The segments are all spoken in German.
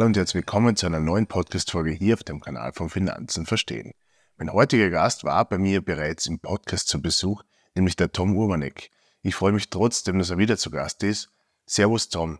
Hallo und herzlich willkommen zu einer neuen Podcast-Folge hier auf dem Kanal von Finanzen verstehen. Mein heutiger Gast war bei mir bereits im Podcast zu Besuch, nämlich der Tom Urbanek. Ich freue mich trotzdem, dass er wieder zu Gast ist. Servus Tom.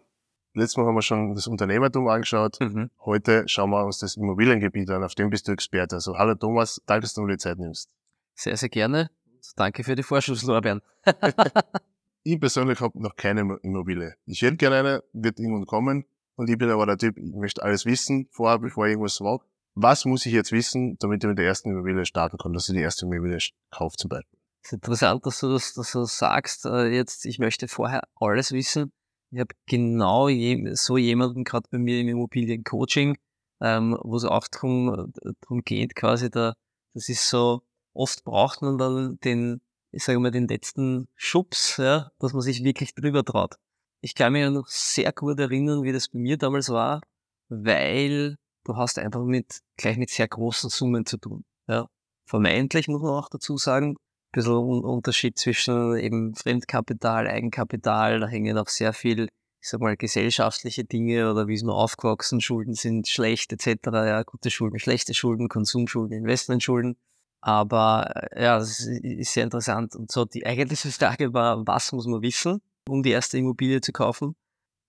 Letztes Mal haben wir schon das Unternehmertum angeschaut. Mhm. Heute schauen wir uns das Immobiliengebiet an. Auf dem bist du Experte. Also hallo Thomas, danke, dass du mir die Zeit nimmst. Sehr, sehr gerne. Danke für die Vorschusslorbeeren. ich persönlich habe noch keine Immobilie. Ich hätte gerne eine, wird irgendwann kommen. Und ich bin aber der Typ, ich möchte alles wissen vorher, bevor ich irgendwas wage. Was muss ich jetzt wissen, damit ich mit der ersten Immobilie starten kann, dass ich die erste Immobilie kaufe zum Beispiel? Es ist interessant, dass du das, dass du sagst, äh, jetzt, ich möchte vorher alles wissen. Ich habe genau so jemanden gerade bei mir im Immobiliencoaching, ähm, wo es auch drum, drum geht, quasi da, das ist so, oft braucht man dann den, ich sage mal, den letzten Schubs, ja, dass man sich wirklich drüber traut. Ich kann mich ja noch sehr gut erinnern, wie das bei mir damals war, weil du hast einfach mit, gleich mit sehr großen Summen zu tun. Ja. Vermeintlich muss man auch dazu sagen, ein bisschen Unterschied zwischen eben Fremdkapital, Eigenkapital, da hängen auch sehr viel, ich sag mal, gesellschaftliche Dinge oder wie ist man aufgewachsen, Schulden sind schlecht etc. Ja, gute Schulden, schlechte Schulden, Konsumschulden, Investmentschulden. Aber äh, ja, das ist sehr interessant. Und so die eigentliche Frage war, was muss man wissen? Um die erste Immobilie zu kaufen.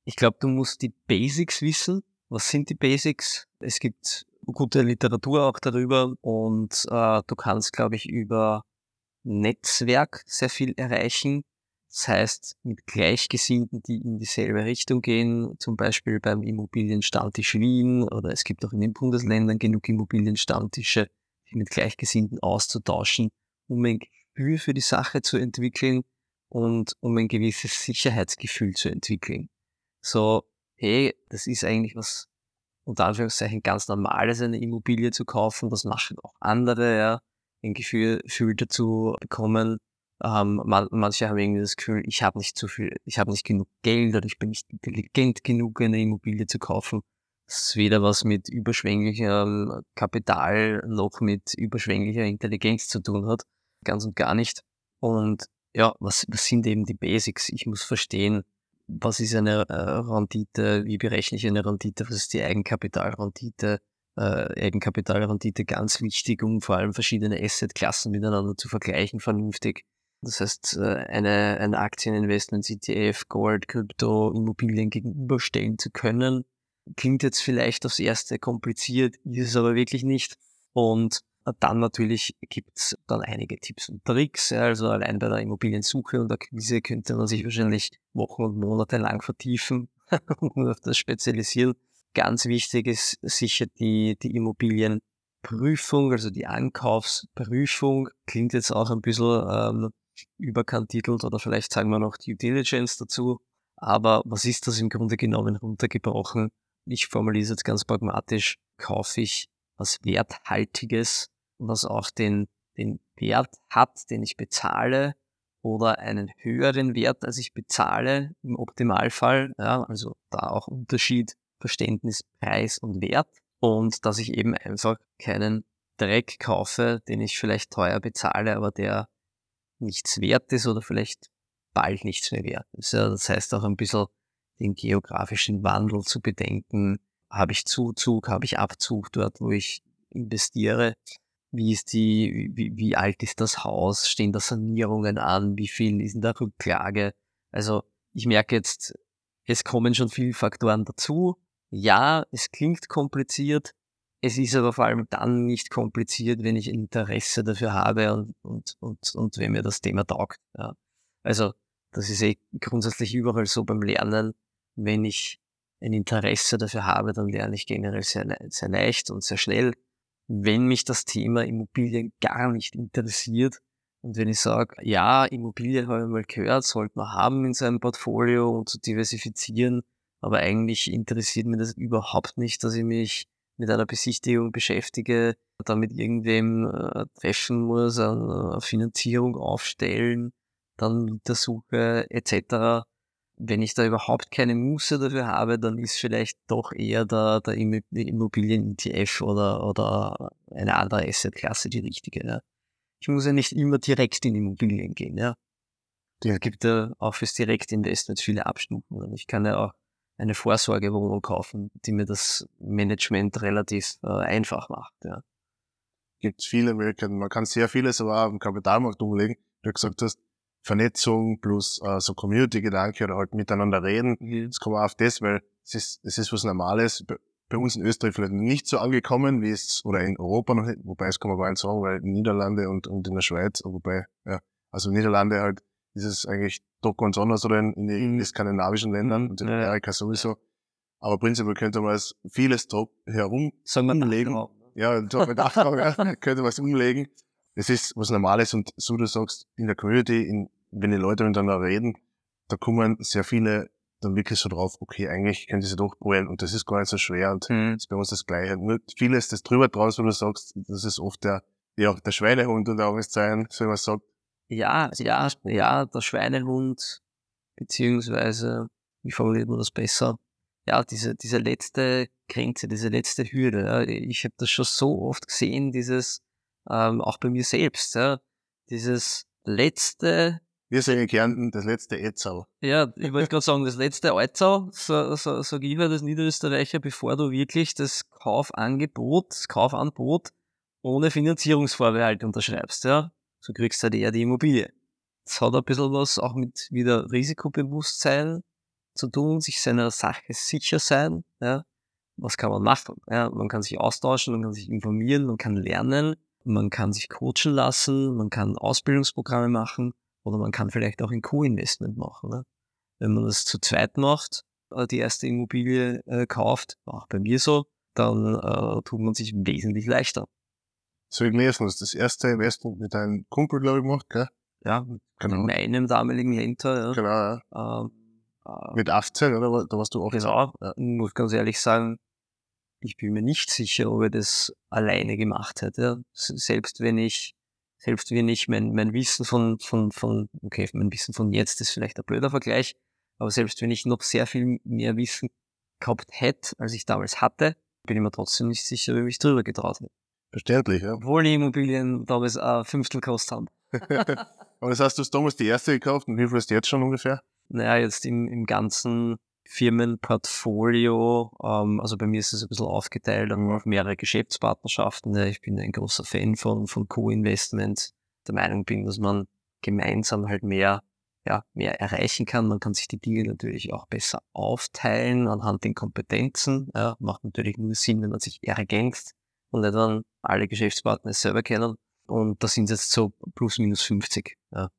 Ich glaube, du musst die Basics wissen. Was sind die Basics? Es gibt gute Literatur auch darüber und äh, du kannst, glaube ich, über Netzwerk sehr viel erreichen. Das heißt, mit Gleichgesinnten, die in dieselbe Richtung gehen, zum Beispiel beim Immobilienstammtisch Wien oder es gibt auch in den Bundesländern genug Immobilienstammtische, sich mit Gleichgesinnten auszutauschen, um ein Gefühl für die Sache zu entwickeln, und um ein gewisses Sicherheitsgefühl zu entwickeln. So, hey, das ist eigentlich was, unter Anführungszeichen, ganz Normales, eine Immobilie zu kaufen, das machen auch andere, ja, ein Gefühl, Gefühl dazu bekommen. Ähm, man, manche haben irgendwie das Gefühl, ich habe nicht zu viel, ich habe nicht genug Geld oder ich bin nicht intelligent genug, eine Immobilie zu kaufen. Das ist weder was mit überschwänglichem Kapital noch mit überschwänglicher Intelligenz zu tun hat. Ganz und gar nicht. Und ja, was, was sind eben die Basics? Ich muss verstehen, was ist eine äh, Rendite, wie berechne ich eine Rendite, was ist die Eigenkapitalrendite, äh, Eigenkapitalrendite ganz wichtig, um vor allem verschiedene Assetklassen miteinander zu vergleichen, vernünftig. Das heißt, äh, eine, eine Aktieninvestment, ETF, Gold, Krypto, Immobilien gegenüberstellen zu können. Klingt jetzt vielleicht aufs erste kompliziert, ist es aber wirklich nicht. Und dann natürlich gibt's dann einige Tipps und Tricks. Also allein bei der Immobiliensuche und Akquise könnte man sich wahrscheinlich Wochen und Monate lang vertiefen und auf das spezialisieren. Ganz wichtig ist sicher die, die Immobilienprüfung, also die Ankaufsprüfung. Klingt jetzt auch ein bisschen ähm, überkantitelt oder vielleicht sagen wir noch Due Diligence dazu. Aber was ist das im Grunde genommen runtergebrochen? Ich formuliere es jetzt ganz pragmatisch. Kaufe ich was Werthaltiges was auch den, den Wert hat, den ich bezahle oder einen höheren Wert, als ich bezahle im Optimalfall. Ja, also da auch Unterschied, Verständnis, Preis und Wert. Und dass ich eben einfach keinen Dreck kaufe, den ich vielleicht teuer bezahle, aber der nichts wert ist oder vielleicht bald nichts mehr wert ist. Ja, das heißt auch ein bisschen den geografischen Wandel zu bedenken. Habe ich Zuzug, habe ich Abzug dort, wo ich investiere? Wie ist die, wie, wie alt ist das Haus? Stehen da Sanierungen an? Wie viel ist in der Rücklage? Also ich merke jetzt, es kommen schon viele Faktoren dazu. Ja, es klingt kompliziert. Es ist aber vor allem dann nicht kompliziert, wenn ich Interesse dafür habe und, und, und, und wenn mir das Thema taugt. Ja. Also das ist eh grundsätzlich überall so beim Lernen. Wenn ich ein Interesse dafür habe, dann lerne ich generell sehr, sehr leicht und sehr schnell wenn mich das Thema Immobilien gar nicht interessiert. Und wenn ich sage, ja, Immobilien habe ich mal gehört, sollte man haben in seinem Portfolio und zu diversifizieren, aber eigentlich interessiert mir das überhaupt nicht, dass ich mich mit einer Besichtigung beschäftige, da mit irgendwem äh, treffen muss, eine Finanzierung aufstellen, dann Mietersuche etc wenn ich da überhaupt keine Muße dafür habe, dann ist vielleicht doch eher der, der Immobilien-ETF oder, oder eine andere Assetklasse die richtige. Ja. Ich muss ja nicht immer direkt in Immobilien gehen. Ja. Es gibt ja auch fürs Direktinvestment viele Abstufungen. Ich kann ja auch eine Vorsorgewohnung kaufen, die mir das Management relativ äh, einfach macht. Ja. Gibt viele Möglichkeiten. Man kann sehr vieles aber auch im Kapitalmarkt umlegen. Du gesagt hast, Vernetzung plus äh, so Community-Gedanke oder halt miteinander reden. Mhm. Das kommt auf das, weil es ist, es ist was Normales. Bei, uns in Österreich vielleicht nicht so angekommen, wie es, oder in Europa noch nicht, wobei es kann man bald sagen, weil in Niederlande und, und in der Schweiz, wobei, ja, also in Niederlande halt ist es eigentlich doch ganz anders oder in, in den mhm. skandinavischen Ländern und in ja. Amerika sowieso. Aber prinzipiell könnte man es vieles drauf herum umlegen. Ja, mit Achtung, ja, könnte man es umlegen. Es ist was Normales und so du sagst, in der Community, in, wenn die Leute miteinander reden, da kommen sehr viele dann wirklich so drauf, okay, eigentlich können sie doch probieren und das ist gar nicht so schwer und mhm. ist bei uns das Gleiche. Nur vieles, das drüber draus, wo du sagst, das ist oft der, ja, der Schweinehund und auch sein, so wie man sagt, ja, ja, ja, der Schweinehund, beziehungsweise, wie formuliert man das besser? Ja, diese, diese letzte Grenze, diese letzte Hürde. Ja. Ich habe das schon so oft gesehen, dieses, ähm, auch bei mir selbst, ja, dieses letzte wir sagen in Kärnten das letzte Etzau. Ja, ich wollte gerade sagen, das letzte Etzau, so, so, so ich das Niederösterreicher, bevor du wirklich das Kaufangebot, das Kaufangebot ohne Finanzierungsvorbehalt unterschreibst. Ja so kriegst du halt eher die Immobilie. Das hat ein bisschen was auch mit wieder Risikobewusstsein zu tun, sich seiner Sache sicher sein, ja. Was kann man machen? Ja, man kann sich austauschen, man kann sich informieren, man kann lernen, man kann sich coachen lassen, man kann Ausbildungsprogramme machen oder man kann vielleicht auch ein Co-Investment machen. Ne? Wenn man das zu zweit macht, äh, die erste Immobilie äh, kauft, auch bei mir so, dann äh, tut man sich wesentlich leichter so ich gelesen, hast das erste Investment mit deinem Kumpel, glaube ich, gemacht, gell? Ja, genau. mit meinem damaligen Mentor, ja. Genau, ja. Ähm, äh, mit 18, oder? Da warst du 18. Genau, ja. muss ganz ehrlich sagen, ich bin mir nicht sicher, ob ich das alleine gemacht hätte. Selbst wenn ich, selbst wenn ich mein, mein Wissen von, von, von, okay, mein Wissen von jetzt ist vielleicht ein blöder Vergleich, aber selbst wenn ich noch sehr viel mehr Wissen gehabt hätte, als ich damals hatte, bin ich mir trotzdem nicht sicher, wie ich mich drüber getraut hätte. Verständlich, ja. Obwohl die Immobilien damals ein Fünftel gekostet haben. Aber das heißt, du hast damals die erste gekauft und wie viel ist jetzt schon ungefähr? Naja, jetzt im, im ganzen Firmenportfolio, ähm, also bei mir ist es ein bisschen aufgeteilt auf mehrere Geschäftspartnerschaften. Ich bin ein großer Fan von, von Co-Investment. Der Meinung bin, dass man gemeinsam halt mehr, ja, mehr erreichen kann. Man kann sich die Dinge natürlich auch besser aufteilen anhand den Kompetenzen. Ja, macht natürlich nur Sinn, wenn man sich ergänzt und nicht dann alle Geschäftspartner selber kennen. Und da sind jetzt so plus minus 50. Ja.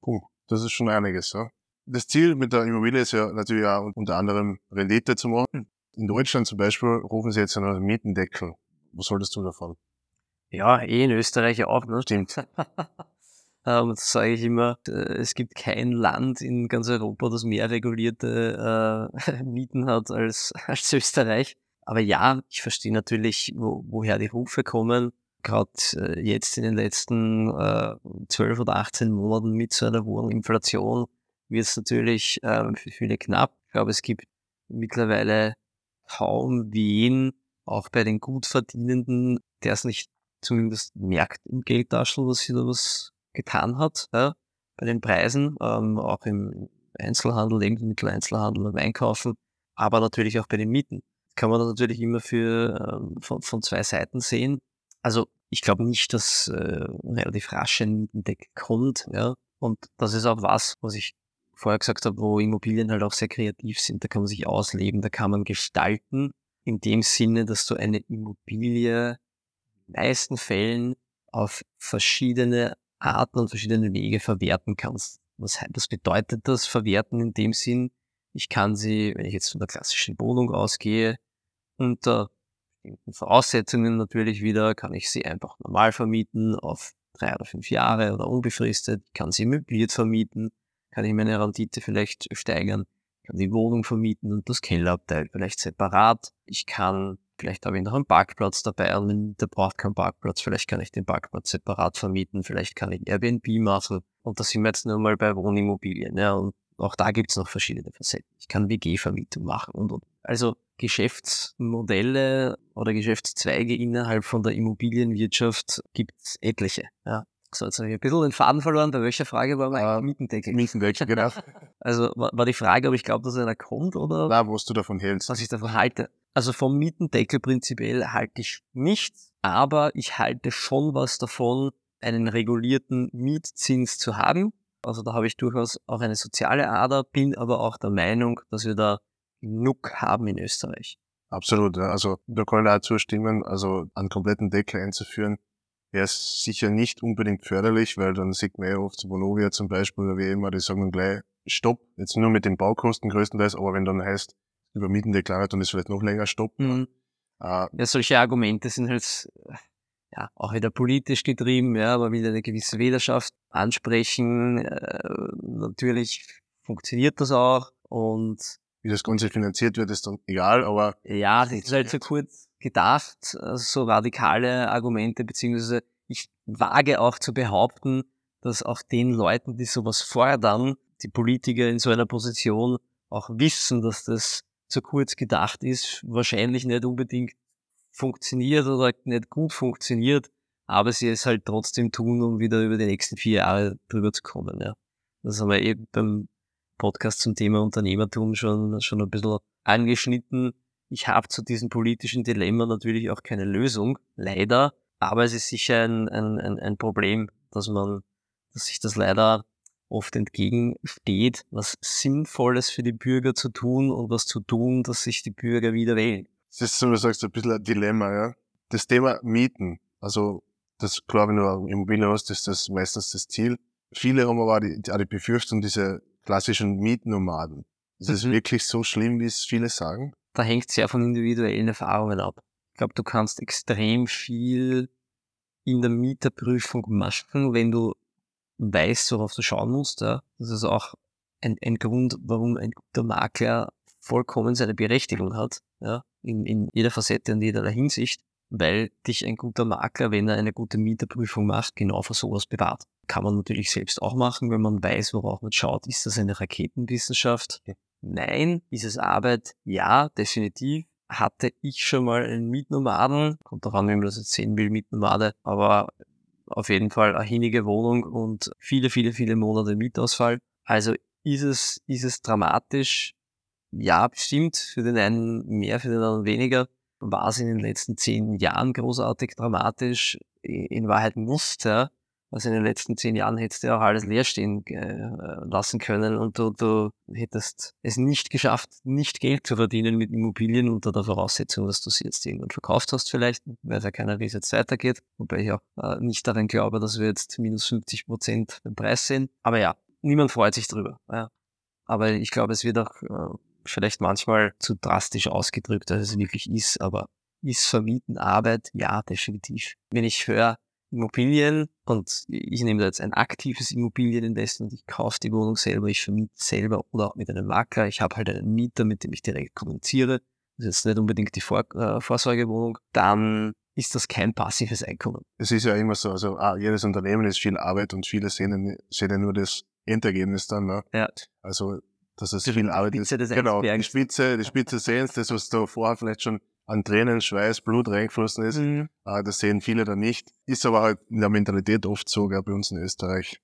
Puh, das ist schon einiges. Ja. Das Ziel mit der Immobilie ist ja natürlich auch unter anderem Rendite zu machen. In Deutschland zum Beispiel rufen sie jetzt einen Mietendeckel. Was solltest du davon? Ja, eh in Österreich auch. Ne? Stimmt. Ähm, das sage ich immer, es gibt kein Land in ganz Europa, das mehr regulierte äh, Mieten hat als, als Österreich. Aber ja, ich verstehe natürlich, wo, woher die Rufe kommen. Gerade äh, jetzt in den letzten äh, 12 oder 18 Monaten mit so einer hohen Inflation wird es natürlich äh, für viele knapp. Ich glaube, es gibt mittlerweile kaum wen, auch bei den Gutverdienenden, der es nicht zumindest merkt im Geldtaschel, dass sie da was getan hat. Ja? Bei den Preisen, ähm, auch im Einzelhandel, Lebensmitteleinzelhandel, beim Einkaufen, aber natürlich auch bei den Mieten kann man das natürlich immer für, ähm, von, von zwei Seiten sehen. Also ich glaube nicht, dass äh, relativ rasch ein Deck kommt. Ja? Und das ist auch was, was ich vorher gesagt habe, wo Immobilien halt auch sehr kreativ sind. Da kann man sich ausleben, da kann man gestalten. In dem Sinne, dass du eine Immobilie in den meisten Fällen auf verschiedene Arten und verschiedene Wege verwerten kannst. Was, was bedeutet das Verwerten in dem Sinn? Ich kann sie, wenn ich jetzt von der klassischen Wohnung ausgehe, unter bestimmten Voraussetzungen natürlich wieder, kann ich sie einfach normal vermieten auf drei oder fünf Jahre oder unbefristet, kann sie möbliert vermieten, kann ich meine Rendite vielleicht steigern, kann die Wohnung vermieten und das Kellerabteil vielleicht separat. Ich kann, vielleicht habe ich noch einen Parkplatz dabei und wenn der braucht keinen Parkplatz, vielleicht kann ich den Parkplatz separat vermieten, vielleicht kann ich Airbnb machen und da sind wir jetzt nur mal bei Wohnimmobilien. Ja, und auch da gibt's noch verschiedene Facetten. Ich kann WG-Vermietung machen und, und. Also Geschäftsmodelle oder Geschäftszweige innerhalb von der Immobilienwirtschaft gibt's etliche. Ja. So, jetzt habe ich ein bisschen den Faden verloren. Bei welcher Frage war mein Äh, Mietendeckel? Mietendeckel, genau. Also war, war die Frage, ob ich glaube, dass einer kommt oder Na, was du davon hältst. was ich davon halte. Also vom Mietendeckel prinzipiell halte ich nichts, aber ich halte schon was davon, einen regulierten Mietzins zu haben. Also da habe ich durchaus auch eine soziale Ader, bin aber auch der Meinung, dass wir da genug haben in Österreich. Absolut, ja. Also da kann ich auch zustimmen. Also einen kompletten Deckel einzuführen, wäre sicher nicht unbedingt förderlich, weil dann sieht man ja oft so Vonovia zum Beispiel oder wie immer, die sagen dann gleich Stopp, jetzt nur mit den Baukosten größtenteils, aber wenn dann heißt, über Mietendeklar, dann ist vielleicht noch länger Stopp. Mhm. Äh, Ja, solche Argumente sind halt ja auch wieder politisch getrieben, ja, aber will eine gewisse Wählerschaft ansprechen. Äh, natürlich funktioniert das auch und wie das Ganze finanziert wird, ist dann egal, aber Ja, das ist halt so kurz gedacht, äh, so radikale Argumente, beziehungsweise ich wage auch zu behaupten, dass auch den Leuten, die sowas fordern, die Politiker in so einer Position auch wissen, dass das zu kurz gedacht ist, wahrscheinlich nicht unbedingt funktioniert oder nicht gut funktioniert, aber sie es halt trotzdem tun, um wieder über die nächsten vier Jahre drüber zu kommen. Ja. Das haben wir eben beim Podcast zum Thema Unternehmertum schon, schon ein bisschen angeschnitten. Ich habe zu diesem politischen Dilemma natürlich auch keine Lösung, leider, aber es ist sicher ein, ein, ein, ein Problem, dass man, dass sich das leider oft entgegensteht, was Sinnvolles für die Bürger zu tun und was zu tun, dass sich die Bürger wieder wählen. es ist, so wie du sagst, ein bisschen ein Dilemma, ja. Das Thema Mieten, also das, klar, wenn du eine Immobilie hast, ist das meistens das Ziel. Viele haben aber auch die, auch die Befürchtung, diese klassischen Mietnomaden. Ist es Mhm. wirklich so schlimm, wie es viele sagen? Da hängt sehr von individuellen Erfahrungen ab. Ich glaube, du kannst extrem viel in der Mieterprüfung machen, wenn du weißt, worauf du schauen musst. Ja. Das ist auch ein, ein Grund, warum ein guter Makler vollkommen seine Berechtigung hat, ja, in, in jeder Facette und jeder Hinsicht, weil dich ein guter Makler, wenn er eine gute Mieterprüfung macht, genau vor sowas bewahrt. Kann man natürlich selbst auch machen, wenn man weiß, worauf man schaut. Ist das eine Raketenwissenschaft? Nein. Ist es Arbeit? Ja, definitiv. Hatte ich schon mal einen Mietnomaden, kommt darauf an, wie man das jetzt sehen will, Mietnomade, aber auf jeden Fall eine hinnige Wohnung und viele, viele, viele Monate Mietausfall. Also ist es, ist es dramatisch? Ja, bestimmt. Für den einen mehr, für den anderen weniger. War es in den letzten zehn Jahren großartig dramatisch? In Wahrheit nicht, ja. Also in den letzten zehn Jahren hättest du ja auch alles leer stehen äh, lassen können und du, du hättest es nicht geschafft, nicht Geld zu verdienen mit Immobilien unter der Voraussetzung, dass du sie jetzt irgendwann verkauft hast vielleicht, weiß ja keiner, wie es jetzt weitergeht, wobei ich auch äh, nicht daran glaube, dass wir jetzt minus 50 Prozent beim Preis sehen. Aber ja, niemand freut sich drüber. Aber ich glaube, es wird auch äh, vielleicht manchmal zu drastisch ausgedrückt, als es wirklich ist, aber ist Vermieten Arbeit? Ja, definitiv. Wenn ich höre, Immobilien und ich nehme da jetzt ein aktives Immobilieninvestment, ich kaufe die Wohnung selber, ich vermiete selber oder auch mit einem Makler, ich habe halt einen Mieter, mit dem ich direkt kommuniziere, das ist jetzt nicht unbedingt die Vor äh, Vorsorgewohnung, dann ist das kein passives Einkommen. Es ist ja immer so, also ah, jedes Unternehmen ist viel Arbeit und viele sehen, sehen ja nur das Endergebnis dann. Ne? Ja. Also, dass es Die viel Arbeit Spitze ist. des Genau, die. Spitze, die Spitze sehen das, was da vorher vielleicht schon an Tränen, Schweiß, Blut reingeflossen ist. Mhm. Ah, das sehen viele dann nicht. Ist aber halt in der Mentalität oft so, gell, bei uns in Österreich.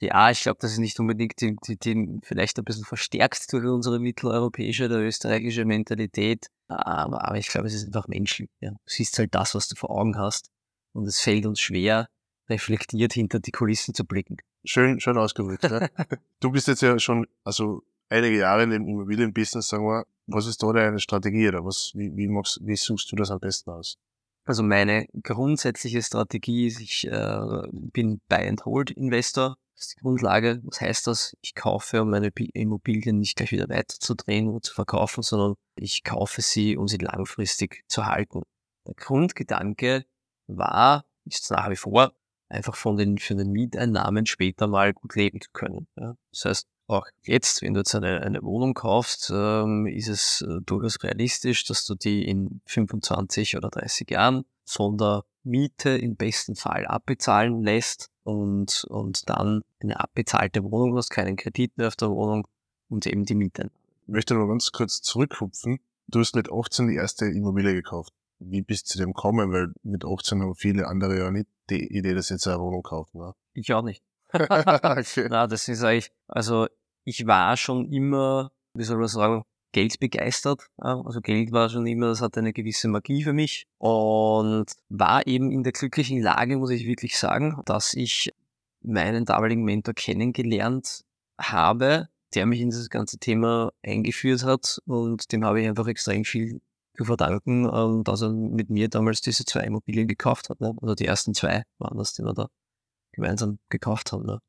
Ja, ich glaube, das ist nicht unbedingt die, die, die vielleicht ein bisschen verstärkt durch unsere mitteleuropäische oder österreichische Mentalität. Aber, aber ich glaube, es ist einfach menschlich. Ja. Du siehst halt das, was du vor Augen hast. Und es fällt uns schwer, reflektiert hinter die Kulissen zu blicken. Schön, schön ausgedrückt. ja. du bist jetzt ja schon, also einige Jahre im Immobilienbusiness, sagen wir. Was ist da deine Strategie oder was, wie, wie, machst, wie suchst du das am besten aus? Also meine grundsätzliche Strategie ist, ich äh, bin Buy-and-Hold-Investor. Das ist die Grundlage. Was heißt das? Ich kaufe, um meine Immobilien nicht gleich wieder weiterzudrehen oder zu verkaufen, sondern ich kaufe sie, um sie langfristig zu halten. Der Grundgedanke war, ist nach wie vor, einfach von den, für den Mieteinnahmen später mal gut leben zu können. Ja. Das heißt, auch jetzt, wenn du jetzt eine, eine Wohnung kaufst, ähm, ist es äh, durchaus realistisch, dass du die in 25 oder 30 Jahren von der Miete im besten Fall abbezahlen lässt und, und dann eine abbezahlte Wohnung hast, keinen Kredit mehr auf der Wohnung und eben die Miete. Ich möchte noch ganz kurz zurückhupfen. Du hast mit 18 die erste Immobilie gekauft. wie bist du zu dem gekommen? Weil mit 18 haben viele andere ja nicht die Idee, dass sie jetzt eine Wohnung kaufen. Ne? Ich auch nicht. okay. Na, das ist eigentlich, also ich war schon immer, wie soll man sagen, Geld begeistert. Also Geld war schon immer, das hatte eine gewisse Magie für mich und war eben in der glücklichen Lage, muss ich wirklich sagen, dass ich meinen damaligen Mentor kennengelernt habe, der mich in dieses ganze Thema eingeführt hat und dem habe ich einfach extrem viel zu verdanken, ähm, dass er mit mir damals diese zwei Immobilien gekauft hat. Ne? Also die ersten zwei waren das, die wir da gemeinsam gekauft haben. Ne?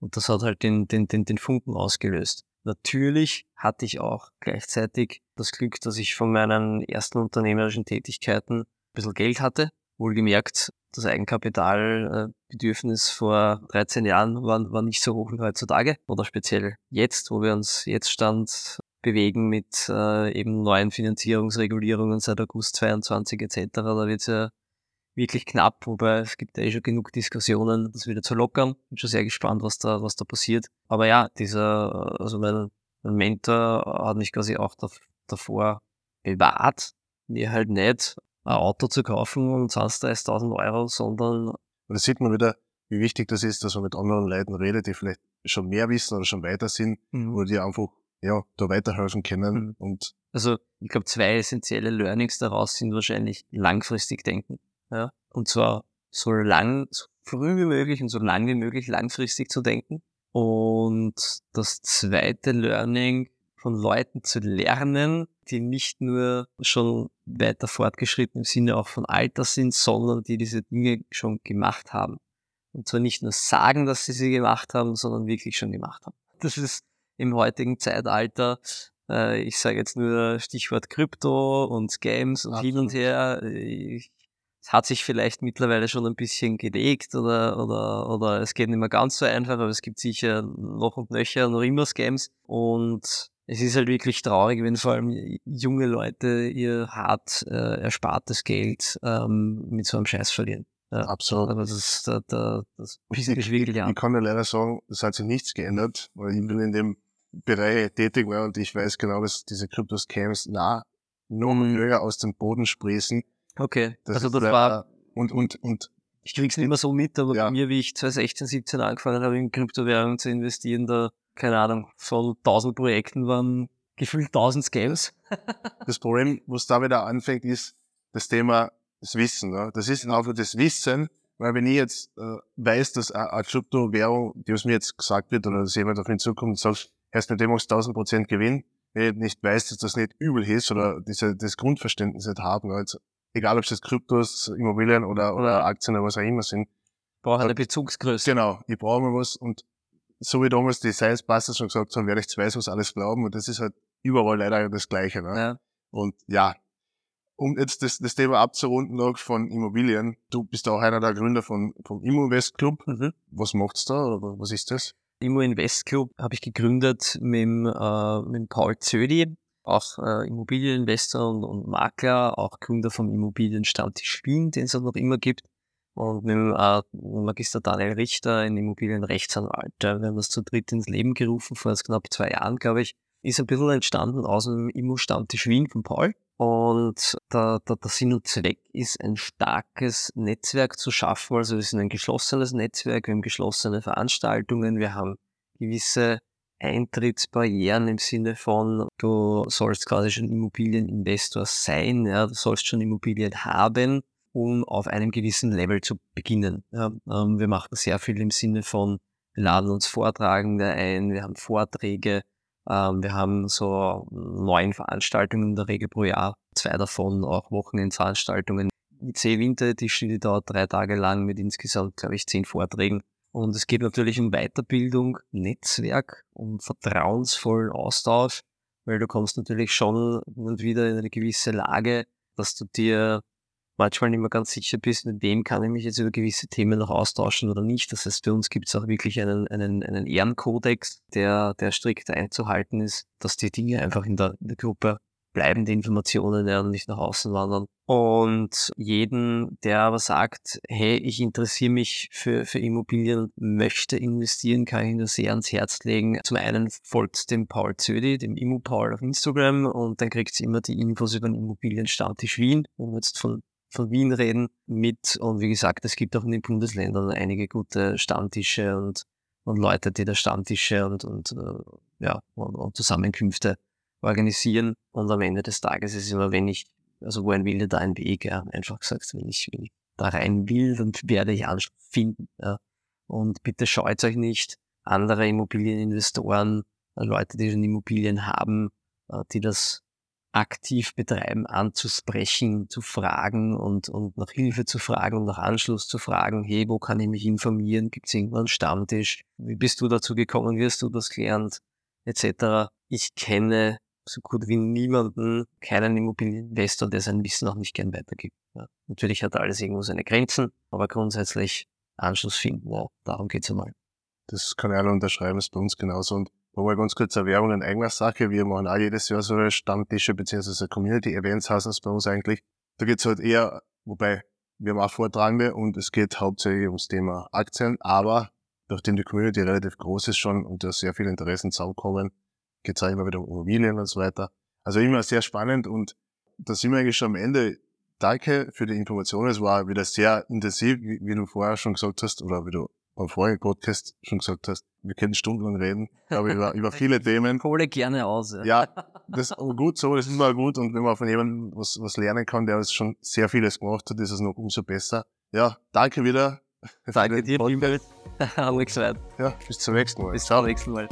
Und das hat halt den, den, den, den Funken ausgelöst. Natürlich hatte ich auch gleichzeitig das Glück, dass ich von meinen ersten unternehmerischen Tätigkeiten ein bisschen Geld hatte. Wohlgemerkt, das Eigenkapitalbedürfnis vor 13 Jahren war, war nicht so hoch wie heutzutage. Oder speziell jetzt, wo wir uns jetzt stand bewegen mit äh, eben neuen Finanzierungsregulierungen seit August 22 etc. Da wird es ja wirklich knapp, wobei es gibt ja eh schon genug Diskussionen, das wieder zu lockern. Bin schon sehr gespannt, was da, was da passiert. Aber ja, dieser, also mein, mein Mentor hat mich quasi auch davor bewahrt, mir halt nicht ein Auto zu kaufen und sonst 30.000 Euro, sondern... Und da sieht man wieder, wie wichtig das ist, dass man mit anderen Leuten redet, die vielleicht schon mehr wissen oder schon weiter sind, mhm. oder die einfach ja, da weiterhelfen können. Mhm. Und also ich glaube, zwei essentielle Learnings daraus sind wahrscheinlich langfristig denken. Ja? Und zwar so lang, so früh wie möglich und so lang wie möglich langfristig zu denken. Und das zweite Learning von Leuten zu lernen, die nicht nur schon weiter fortgeschritten im Sinne auch von Alter sind, sondern die diese Dinge schon gemacht haben. Und zwar nicht nur sagen, dass sie sie gemacht haben, sondern wirklich schon gemacht haben. Das ist im heutigen Zeitalter äh, ich sage jetzt nur Stichwort Krypto und Games und Absolut. hin und her. Ich es hat sich vielleicht mittlerweile schon ein bisschen gelegt oder, oder, oder es geht nicht mehr ganz so einfach, aber es gibt sicher noch und nöcher noch immer Scams und es ist halt wirklich traurig, wenn vor allem junge Leute ihr hart äh, erspartes Geld ähm, mit so einem Scheiß verlieren. Ja, Absolut. Aber das, da, da, das ist wirklich ich, ich kann ja leider sagen, es hat sich nichts geändert, weil ich bin in dem Bereich tätig war und ich weiß genau, dass diese Crypto-Scams nah noch mhm. höher aus dem Boden sprießen. Okay. Das also das war. Und, und, und. Ich krieg's nicht mehr so mit, aber ja. bei mir, wie ich 2016, 17 angefangen habe, in Kryptowährungen zu investieren, da, keine Ahnung, von 1000 Projekten waren gefühlt 1000 Scams. das Problem, was da wieder anfängt, ist das Thema das Wissen. Ne? Das ist einfach das Wissen, weil wenn ich jetzt äh, weiß, dass eine Kryptowährung, die was mir jetzt gesagt wird, oder dass jemand auf mich zukommt und sagt, erst mit dem machst du 1000 Prozent Gewinn, wenn ich nicht weiß, dass das nicht übel ist oder diese, das Grundverständnis nicht haben, also egal ob es jetzt Kryptos, Immobilien oder, oder Aktien oder was auch immer sind. Brauche eine Bezugsgröße. Genau, ich brauche mal was und so wie damals die Science Busters schon gesagt haben, werde ich weiß, was alles glauben und das ist halt überall leider das Gleiche. Ne? Ja. Und ja, um jetzt das, das Thema abzurunden noch von Immobilien, du bist auch einer der Gründer von, vom Immo-Invest Club. Mhm. Was macht's da oder was ist das? Immo Invest Club habe ich gegründet mit, äh, mit Paul Zödi auch äh, Immobilieninvestor und, und, Makler, auch Gründer vom Immobilienstammtisch Wien, den es auch noch immer gibt. Und mit dem äh, Magister Daniel Richter, ein Immobilienrechtsanwalt. Wir haben das zu dritt ins Leben gerufen, vor knapp zwei Jahren, glaube ich. Ist ein bisschen entstanden aus dem Immo-Stammtisch Wien von Paul. Und der, der, der Sinn und Zweck ist, ein starkes Netzwerk zu schaffen. Also wir sind ein geschlossenes Netzwerk, wir haben geschlossene Veranstaltungen, wir haben gewisse Eintrittsbarrieren im Sinne von, du sollst quasi schon Immobilieninvestor sein, ja, du sollst schon Immobilien haben, um auf einem gewissen Level zu beginnen. Ja, ähm, wir machen sehr viel im Sinne von, wir laden uns Vortragende ein, wir haben Vorträge, ähm, wir haben so neun Veranstaltungen in der Regel pro Jahr, zwei davon auch Wochenendveranstaltungen. IC Winter die dauert drei Tage lang mit insgesamt, glaube ich, zehn Vorträgen. Und es geht natürlich um Weiterbildung, Netzwerk, um vertrauensvollen Austausch, weil du kommst natürlich schon und wieder in eine gewisse Lage, dass du dir manchmal nicht mehr ganz sicher bist, mit wem kann ich mich jetzt über gewisse Themen noch austauschen oder nicht. Das heißt, für uns gibt es auch wirklich einen, einen, einen Ehrenkodex, der, der strikt einzuhalten ist, dass die Dinge einfach in der, in der Gruppe bleibende Informationen ja, nicht nach außen wandern. Und jeden, der aber sagt, hey, ich interessiere mich für, für Immobilien, möchte investieren, kann ich nur sehr ans Herz legen. Zum einen folgt dem Paul Zödi, dem Immo-Paul auf Instagram und dann kriegt ihr immer die Infos über den Immobilienstammtisch Wien. Wenn wir jetzt von von Wien reden mit und wie gesagt, es gibt auch in den Bundesländern einige gute Stammtische und, und Leute, die da Stammtische und, und äh, ja und, und Zusammenkünfte organisieren. Und am Ende des Tages ist immer, wenn ich, also wohin will da ein Weg, ja, einfach gesagt, wenn ich, wenn ich da rein will, dann werde ich Anschluss finden. Ja. Und bitte scheut euch nicht, andere Immobilieninvestoren, äh, Leute, die schon Immobilien haben, äh, die das aktiv betreiben, anzusprechen, zu fragen und, und nach Hilfe zu fragen und nach Anschluss zu fragen, hey, wo kann ich mich informieren? Gibt es irgendwann einen Stammtisch? Wie bist du dazu gekommen? Wie hast du das gelernt? Etc. Ich kenne so gut wie niemanden, keinen Immobilieninvestor, der sein Wissen auch nicht gern weitergibt. Ja. Natürlich hat alles irgendwo seine Grenzen, aber grundsätzlich Anschluss finden, ja, darum geht's einmal. Das kann ich alle unterschreiben, ist bei uns genauso. Und Nochmal ganz kurz eine Werbung in eigener Sache. Wir machen auch jedes Jahr so Stammtische bzw. Community Events heißen es bei uns eigentlich. Da geht's halt eher, wobei wir haben auch Vortragende und es geht hauptsächlich ums Thema Aktien, aber nachdem die Community relativ groß ist schon und da sehr viele Interessen zusammenkommen, geht's auch immer wieder um Immobilien und so weiter. Also immer sehr spannend und da sind wir eigentlich schon am Ende. Danke für die Informationen. Es war wieder sehr intensiv, wie, wie du vorher schon gesagt hast, oder wie du beim vorigen Podcast schon gesagt hast, wir können stundenlang reden, aber über, über viele Themen. Hole gerne aus. Ja, ja das ist gut so, das ist immer gut und wenn man von jemandem was, was lernen kann, der uns schon sehr vieles gemacht hat, ist es noch umso besser. Ja, danke wieder. Danke dir, Alex Ja, bis zum nächsten Mal. Bis zum nächsten Mal.